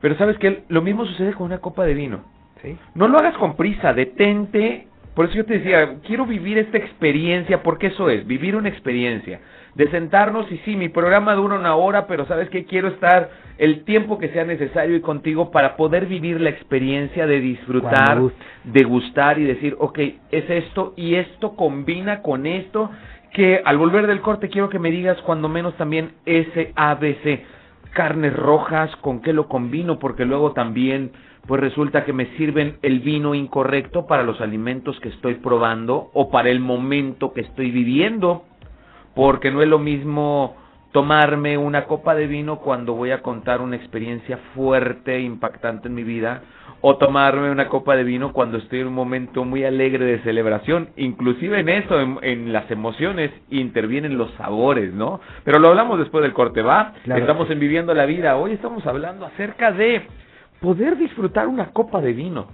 Pero sabes que lo mismo sucede con una copa de vino. ¿Sí? No lo hagas con prisa, detente. Por eso yo te decía, quiero vivir esta experiencia, porque eso es, vivir una experiencia. De sentarnos y sí, mi programa dura una hora, pero sabes que quiero estar el tiempo que sea necesario y contigo para poder vivir la experiencia de disfrutar, de gustar y decir, ok, es esto y esto combina con esto, que al volver del corte quiero que me digas cuando menos también ese ABC, carnes rojas, con qué lo combino, porque luego también pues resulta que me sirven el vino incorrecto para los alimentos que estoy probando o para el momento que estoy viviendo, porque no es lo mismo tomarme una copa de vino cuando voy a contar una experiencia fuerte, e impactante en mi vida, o tomarme una copa de vino cuando estoy en un momento muy alegre de celebración. Inclusive en eso, en, en las emociones, intervienen los sabores, ¿no? Pero lo hablamos después del corte, ¿va? Claro. Estamos en Viviendo la Vida. Hoy estamos hablando acerca de poder disfrutar una copa de vino.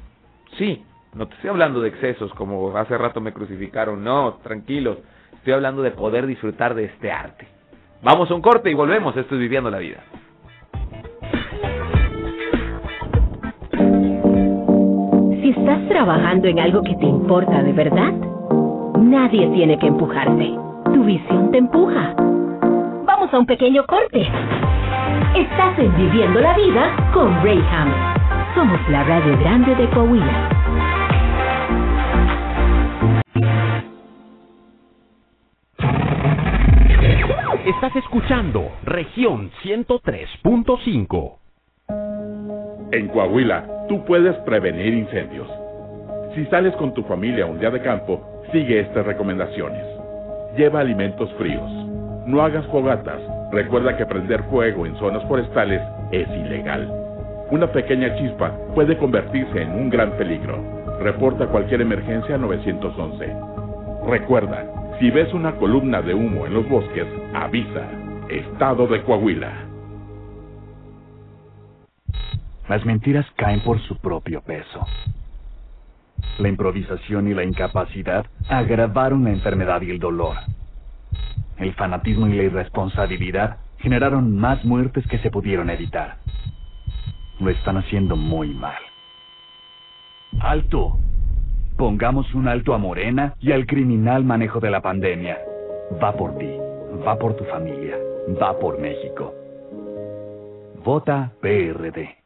Sí, no te estoy hablando de excesos como hace rato me crucificaron, no, tranquilos. Estoy hablando de poder disfrutar de este arte. Vamos a un corte y volvemos. Esto es Viviendo la Vida. Si estás trabajando en algo que te importa de verdad, nadie tiene que empujarte. Tu visión te empuja. Vamos a un pequeño corte. Estás en Viviendo la Vida con Rayham. Somos la radio grande de Coahuila. Estás escuchando región 103.5. En Coahuila, tú puedes prevenir incendios. Si sales con tu familia un día de campo, sigue estas recomendaciones. Lleva alimentos fríos. No hagas fogatas. Recuerda que prender fuego en zonas forestales es ilegal. Una pequeña chispa puede convertirse en un gran peligro. Reporta cualquier emergencia a 911. Recuerda, si ves una columna de humo en los bosques, avisa. Estado de Coahuila. Las mentiras caen por su propio peso. La improvisación y la incapacidad agravaron la enfermedad y el dolor. El fanatismo y la irresponsabilidad generaron más muertes que se pudieron evitar. Lo están haciendo muy mal. ¡Alto! Pongamos un alto a Morena y al criminal manejo de la pandemia. Va por ti, va por tu familia, va por México. Vota PRD.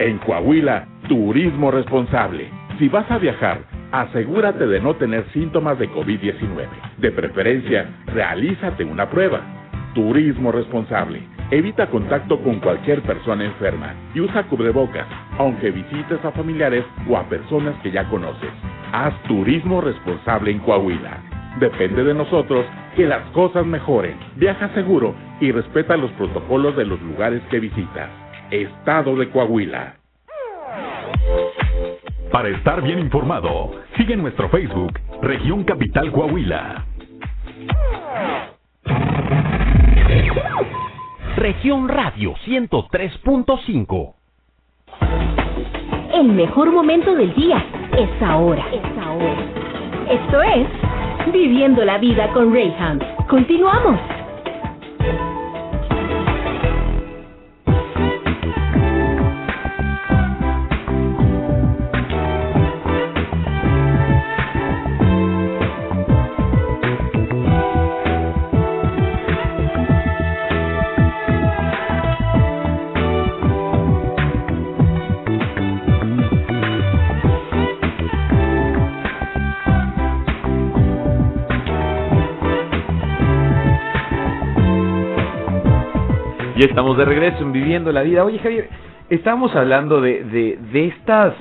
En Coahuila, turismo responsable. Si vas a viajar, asegúrate de no tener síntomas de COVID-19. De preferencia, realízate una prueba. Turismo responsable. Evita contacto con cualquier persona enferma y usa cubrebocas, aunque visites a familiares o a personas que ya conoces. Haz turismo responsable en Coahuila. Depende de nosotros que las cosas mejoren. Viaja seguro y respeta los protocolos de los lugares que visitas. Estado de Coahuila. Para estar bien informado, sigue nuestro Facebook, Región Capital Coahuila. Región Radio 103.5. El mejor momento del día es ahora. Es ahora. Esto es Viviendo la vida con Rayham. Continuamos. Ya estamos de regreso en Viviendo la Vida. Oye, Javier, estábamos hablando de, de, de estas...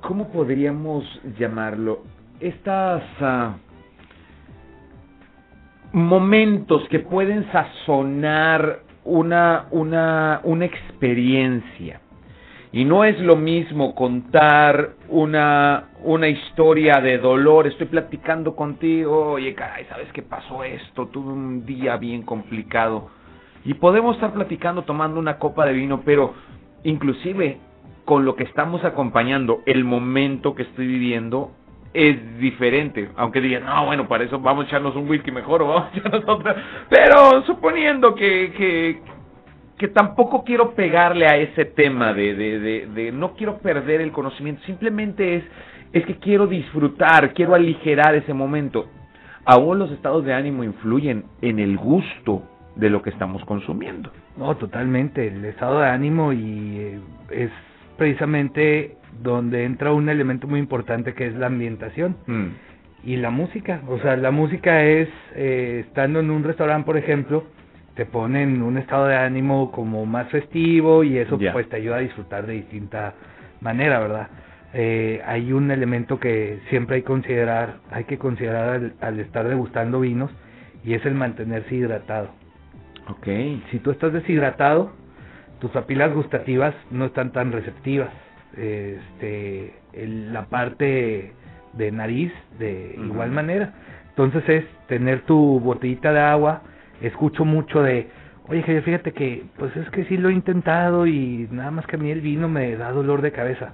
¿Cómo podríamos llamarlo? Estas... ah, momentos que pueden sazonar una, una, una experiencia. Y no es lo mismo contar una, una historia de dolor. Estoy platicando contigo, oye, caray, ¿sabes qué pasó esto? Tuve un día bien complicado. Y podemos estar platicando tomando una copa de vino, pero inclusive con lo que estamos acompañando, el momento que estoy viviendo es diferente. Aunque digan, no, bueno, para eso vamos a echarnos un whisky mejor o vamos a echarnos otra. Pero suponiendo que, que, que tampoco quiero pegarle a ese tema de, de, de, de no quiero perder el conocimiento, simplemente es, es que quiero disfrutar, quiero aligerar ese momento. Aún los estados de ánimo influyen en el gusto de lo que estamos consumiendo. No, totalmente. El estado de ánimo y eh, es precisamente donde entra un elemento muy importante que es la ambientación Mm. y la música. O sea, la música es, eh, estando en un restaurante, por ejemplo, te ponen un estado de ánimo como más festivo y eso pues te ayuda a disfrutar de distinta manera, ¿verdad? Eh, hay un elemento que siempre hay, considerar, hay que considerar al, al estar degustando vinos y es el mantenerse hidratado. Ok. Si tú estás deshidratado, tus papilas gustativas no están tan receptivas. Este, el- la parte de nariz de igual manera. Entonces es tener tu botellita de agua. Escucho mucho de, oye, Javier, fíjate que, pues es que sí lo he intentado y nada más que a mí el vino me da dolor de cabeza.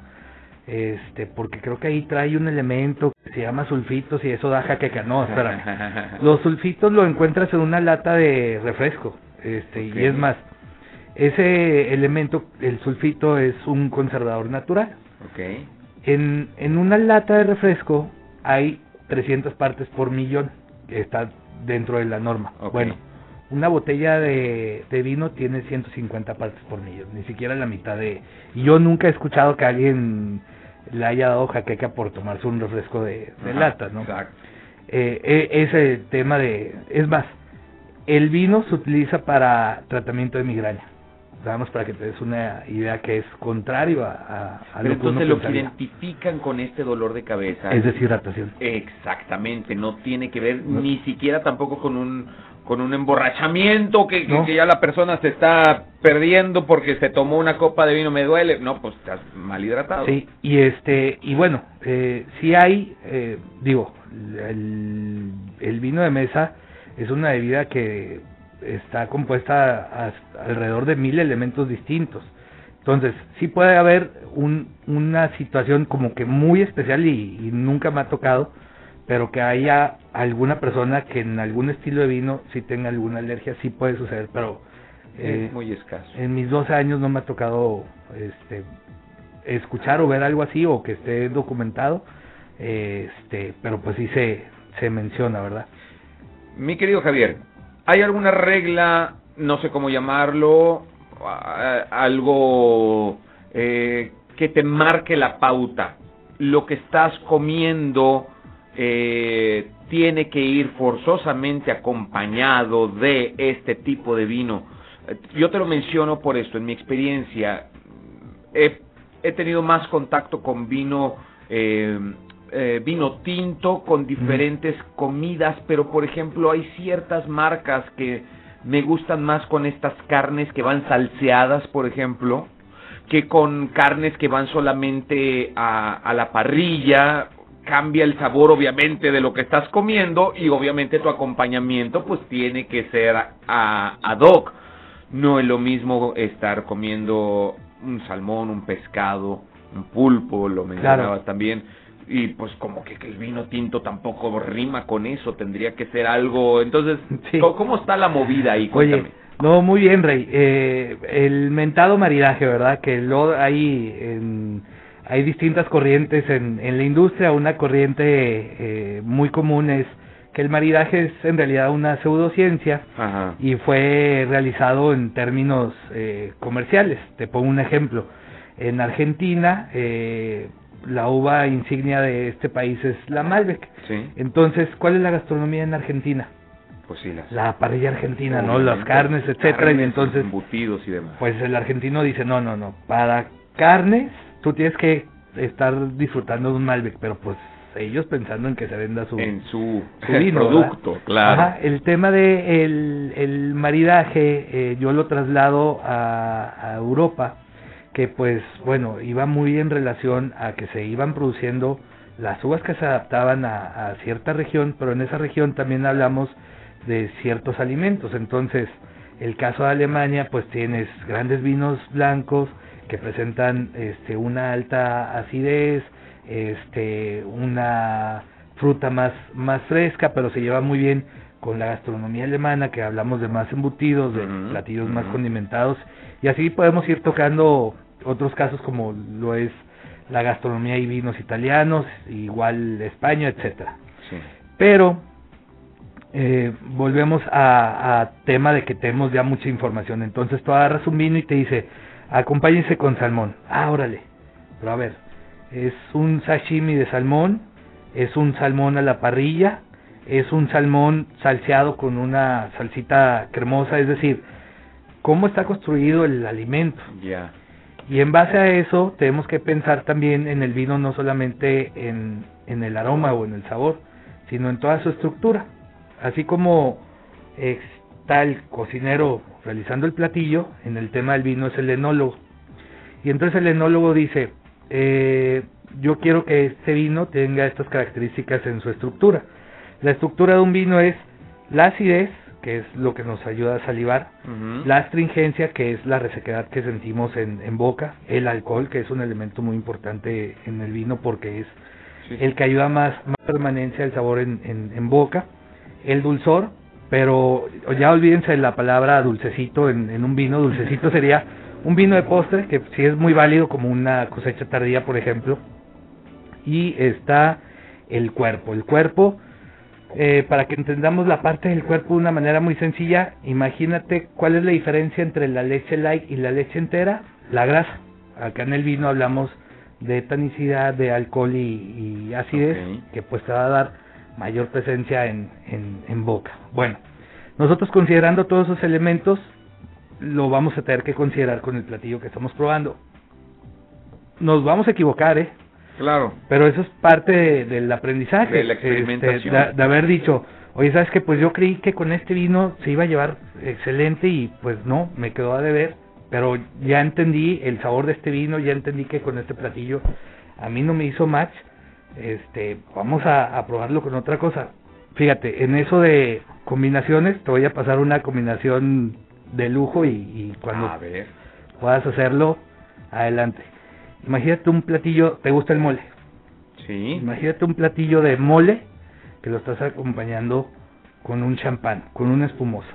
Este, porque creo que ahí trae un elemento que se llama sulfitos y eso da jaqueca. No, [laughs] espérame. Los sulfitos lo encuentras en una lata de refresco. Este, y es más, ese elemento, el sulfito, es un conservador natural. Ok. En, en una lata de refresco hay 300 partes por millón, que está dentro de la norma. Ok. Bueno, una botella de, de vino tiene 150 partes por millón, ni siquiera la mitad de... Y yo nunca he escuchado que alguien le haya dado jaqueca por tomarse un refresco de, de Ajá, lata, ¿no? Exacto. Eh, eh, ese tema de... Es más, el vino se utiliza para tratamiento de migraña. Damos para que te des una idea que es contrario a, a, a Pero lo que entonces lo que identifican con este dolor de cabeza Es deshidratación. Exactamente, no tiene que ver No. ni siquiera tampoco con un con un emborrachamiento que, que- No. que ya la persona se está perdiendo porque se tomó una copa de vino me duele, no, pues estás mal hidratado. Sí, y este y bueno, eh, sí hay, eh, digo, el, el vino de mesa es una bebida que está compuesta a- alrededor de mil elementos distintos. Entonces, sí puede haber un, una situación como que muy especial y, y nunca me ha tocado, pero que haya alguna persona que en algún estilo de vino sí tenga alguna alergia, sí puede suceder, pero eh, es muy escaso. en mis 12 años no me ha tocado este escuchar o ver algo así o que esté documentado este pero pues sí se se menciona verdad Mi querido Javier, ¿hay alguna regla, no sé cómo llamarlo, algo eh, que te marque la pauta? Lo que estás comiendo eh, tiene que ir forzosamente acompañado de este tipo de vino. Eh, Yo te lo menciono por esto, en mi experiencia he, he tenido más contacto con vino eh, eh, vino tinto con diferentes comidas, pero por ejemplo hay ciertas marcas que me gustan más con estas carnes que van salseadas, por ejemplo, que con carnes que van solamente a, a la parrilla cambia el sabor obviamente de lo que estás comiendo y obviamente tu acompañamiento pues tiene que ser a, ad hoc. No es lo mismo estar comiendo un salmón, un pescado, un pulpo, lo mencionabas también. Y pues como que, que, el vino tinto tampoco rima con eso, tendría que ser algo... Entonces, ¿cómo está la movida ahí? Cuéntame. no, muy bien, Rey. Eh, el mentado maridaje, ¿verdad? Que lo hay en hay distintas corrientes en, en la industria. Una corriente eh, muy común es que el maridaje es en realidad una pseudociencia y fue realizado en términos eh, comerciales. Te pongo un ejemplo. En Argentina, eh, la uva insignia de este país es la Malbec. Entonces, ¿cuál es la gastronomía en Argentina? Pues sí, la parrilla argentina, ¿no? Las carnes, etcétera. y entonces, embutidos y demás. Pues el argentino dice, no, no, no. Para carnes tú tienes que estar disfrutando de un Malbec, pero pues ellos pensando en que se venda su, en su, producto, claro. el tema de el, el maridaje eh, yo lo traslado a, a Europa, que pues bueno, iba muy en relación a que se iban produciendo las uvas que se adaptaban a, a cierta región, pero en esa región también hablamos de ciertos alimentos. Entonces, el caso de Alemania, pues tienes grandes vinos blancos, que presentan este, una alta acidez, este, una fruta más, más fresca, pero se lleva muy bien con la gastronomía alemana, que hablamos de más embutidos, de platillos más condimentados, y así podemos ir tocando otros casos como lo es la gastronomía y vinos italianos, igual España, etcétera. Pero eh, volvemos a, a tema de que tenemos ya mucha información. Entonces tú agarras un vino y te dice, acompáñense con salmón. Ah, órale. Pero a ver, es un sashimi de salmón, es un salmón a la parrilla, es un salmón salseado con una salsita cremosa, es decir, cómo está construido el alimento. Ya. Y en base a eso tenemos que pensar también en el vino no solamente en, en el aroma o en el sabor, sino en toda su estructura. Así como está el cocinero realizando el platillo, en el tema del vino es el enólogo. Y entonces el enólogo dice, eh, yo quiero que este vino tenga estas características en su estructura. La estructura de un vino es la acidez, que es lo que nos ayuda a salivar, la astringencia, que es la resequedad que sentimos en, en, boca, el alcohol, que es un elemento muy importante en el vino porque es el que ayuda más, más permanencia del sabor en, en, en boca, el dulzor, pero ya olvídense de la palabra dulcecito en, un vino. Dulcecito sería un vino de postre, que sí es muy válido como una cosecha tardía, por ejemplo. Y está el cuerpo. El cuerpo, eh, para que entendamos la parte del cuerpo de una manera muy sencilla, imagínate cuál es la diferencia entre la leche light y la leche entera. La grasa. Acá en el vino hablamos de tanicidad, de alcohol y, acidez, que pues te va a dar mayor presencia en, en, boca. Bueno, nosotros considerando todos esos elementos, lo vamos a tener que considerar con el platillo que estamos probando. Nos vamos a equivocar, ¿eh? Claro. Pero eso es parte del aprendizaje. De la este, experimentación. de, haber dicho, oye, ¿sabes que Pues yo creí que con este vino se iba a llevar excelente y pues no, me quedó a deber. Pero ya entendí el sabor de este vino, ya entendí que con este platillo a mí no me hizo match este, vamos a, probarlo con otra cosa. Fíjate, en eso de combinaciones, te voy a pasar una combinación de lujo y, cuando puedas hacerlo, adelante. Imagínate un platillo, ¿te gusta el mole? Sí. Imagínate un platillo de mole que lo estás acompañando con un champán, con un espumoso.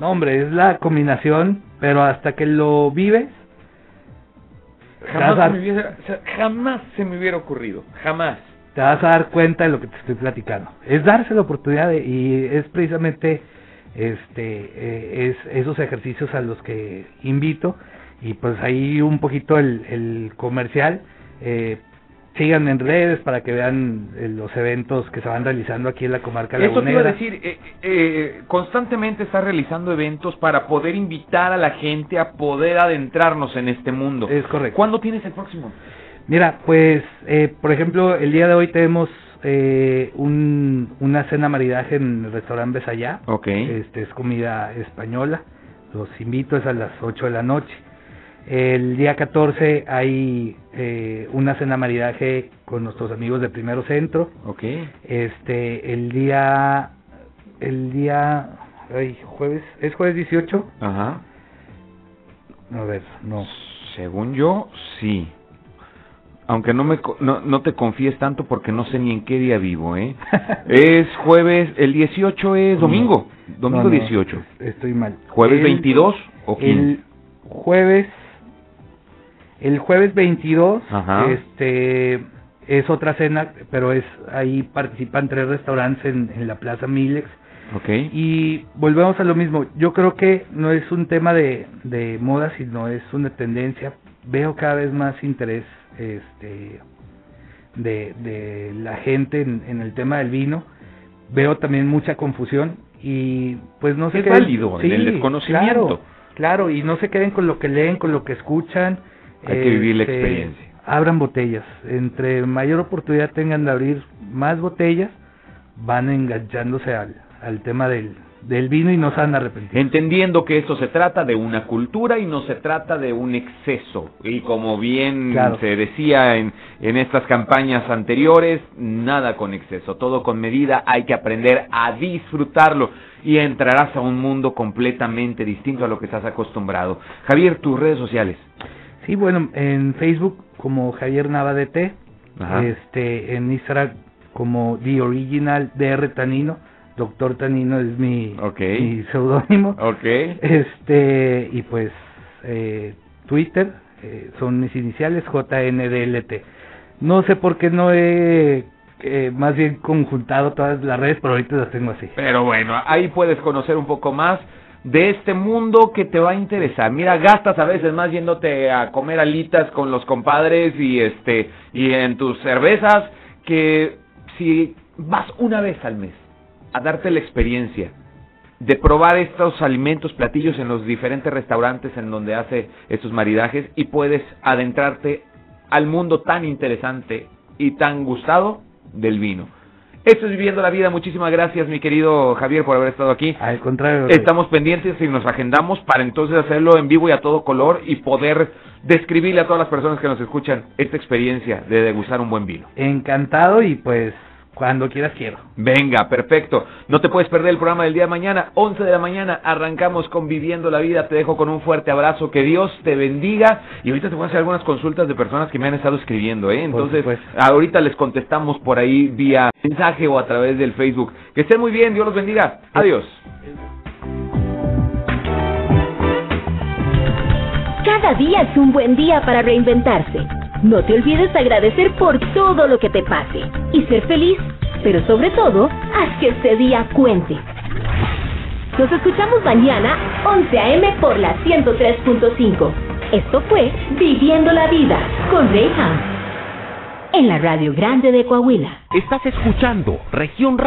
No, hombre, es la combinación, pero hasta que lo vives, Jamás, se me hubiera, jamás se me hubiera ocurrido, jamás. Te vas a dar cuenta de lo que te estoy platicando. Es darse la oportunidad y es precisamente este eh, es esos ejercicios a los que invito y pues ahí un poquito el, el comercial eh, sigan en redes para que vean eh, los eventos que se van realizando aquí en la comarca Eso te iba a decir, eh, eh, constantemente está realizando eventos para poder invitar a la gente a poder adentrarnos en este mundo. Es correcto. ¿Cuándo tienes el próximo? Mira, pues, eh, por ejemplo, el día de hoy tenemos eh, un, una cena maridaje en el restaurante Besayá. Ok. Este es comida española. Los invito, es a las 8 de la noche. El día 14 hay eh, una cena maridaje con nuestros amigos de Primero Centro. Ok. Este, el día, el día, ay, jueves, ¿es jueves 18? Ajá. A ver, no. Según yo, sí. Aunque no me no, no te confíes tanto porque no sé ni en qué día vivo, ¿eh? [laughs] es jueves, el 18 es domingo, domingo No, no, 18. Estoy mal. ¿Jueves El- 22 o 15? El jueves, el jueves 22, Ajá. este, es otra cena, pero es ahí participan tres restaurantes en, en la Plaza Milex. Ok. Y volvemos a lo mismo. Yo creo que no es un tema de, de moda, sino es una tendencia. Veo cada vez más interés este, de, de la gente en, en el tema del vino. Veo también mucha confusión y pues no se Es queden- válido, en el desconocimiento. Claro, claro, y no se queden con lo que leen, con lo que escuchan. Hay que vivir la Este, experiencia. Abran botellas. Entre mayor oportunidad tengan de abrir más botellas, van enganchándose al, al tema del, del vino y no se van a arrepentir. Entendiendo que esto se trata de una cultura y no se trata de un exceso. Y como bien Claro. se decía en, en estas campañas anteriores, nada con exceso, todo con medida, hay que aprender a disfrutarlo y entrarás a un mundo completamente distinto a lo que estás acostumbrado. Javier, tus redes sociales. Sí, bueno, en Facebook como Javier Navadete, este, en Instagram como The Original DR Tanino, Doctor Tanino es mi, Ok. mi seudónimo. Este, y pues eh, Twitter eh, son mis iniciales JNDLT. No sé por qué no he eh, más bien conjuntado todas las redes, pero ahorita las tengo así. Pero bueno, ahí puedes conocer un poco más de este mundo que te va a interesar. Mira, gastas a veces más yéndote a comer alitas con los compadres y este y en tus cervezas que si vas una vez al mes a darte la experiencia de probar estos alimentos, platillos en los diferentes restaurantes en donde hace estos maridajes y puedes adentrarte al mundo tan interesante y tan gustado del vino. Esto es Viviendo la Vida. Muchísimas gracias, mi querido Javier, por haber estado aquí. Al contrario. Rey. Estamos pendientes y nos agendamos para entonces hacerlo en vivo y a todo color y poder describirle a todas las personas que nos escuchan esta experiencia de degustar un buen vino. Encantado y pues cuando quieras quiero. Venga, perfecto. No te puedes perder el programa del día de mañana, 11 de la mañana. Arrancamos con Viviendo la Vida. Te dejo con un fuerte abrazo. Que Dios te bendiga. Y ahorita te voy a hacer algunas consultas de personas que me han estado escribiendo, ¿eh? Entonces, supuesto. ahorita les contestamos por ahí vía mensaje o a través del Facebook. Que estén muy bien. Dios los bendiga. Adiós. Cada día es un buen día para reinventarse. No te olvides de agradecer por todo lo que te pase y ser feliz, pero sobre todo, haz que este día cuente. Nos escuchamos mañana, 11 a.m. por la 103.5. Esto fue Viviendo la Vida con Reyham. En la Radio Grande de Coahuila. Estás escuchando Región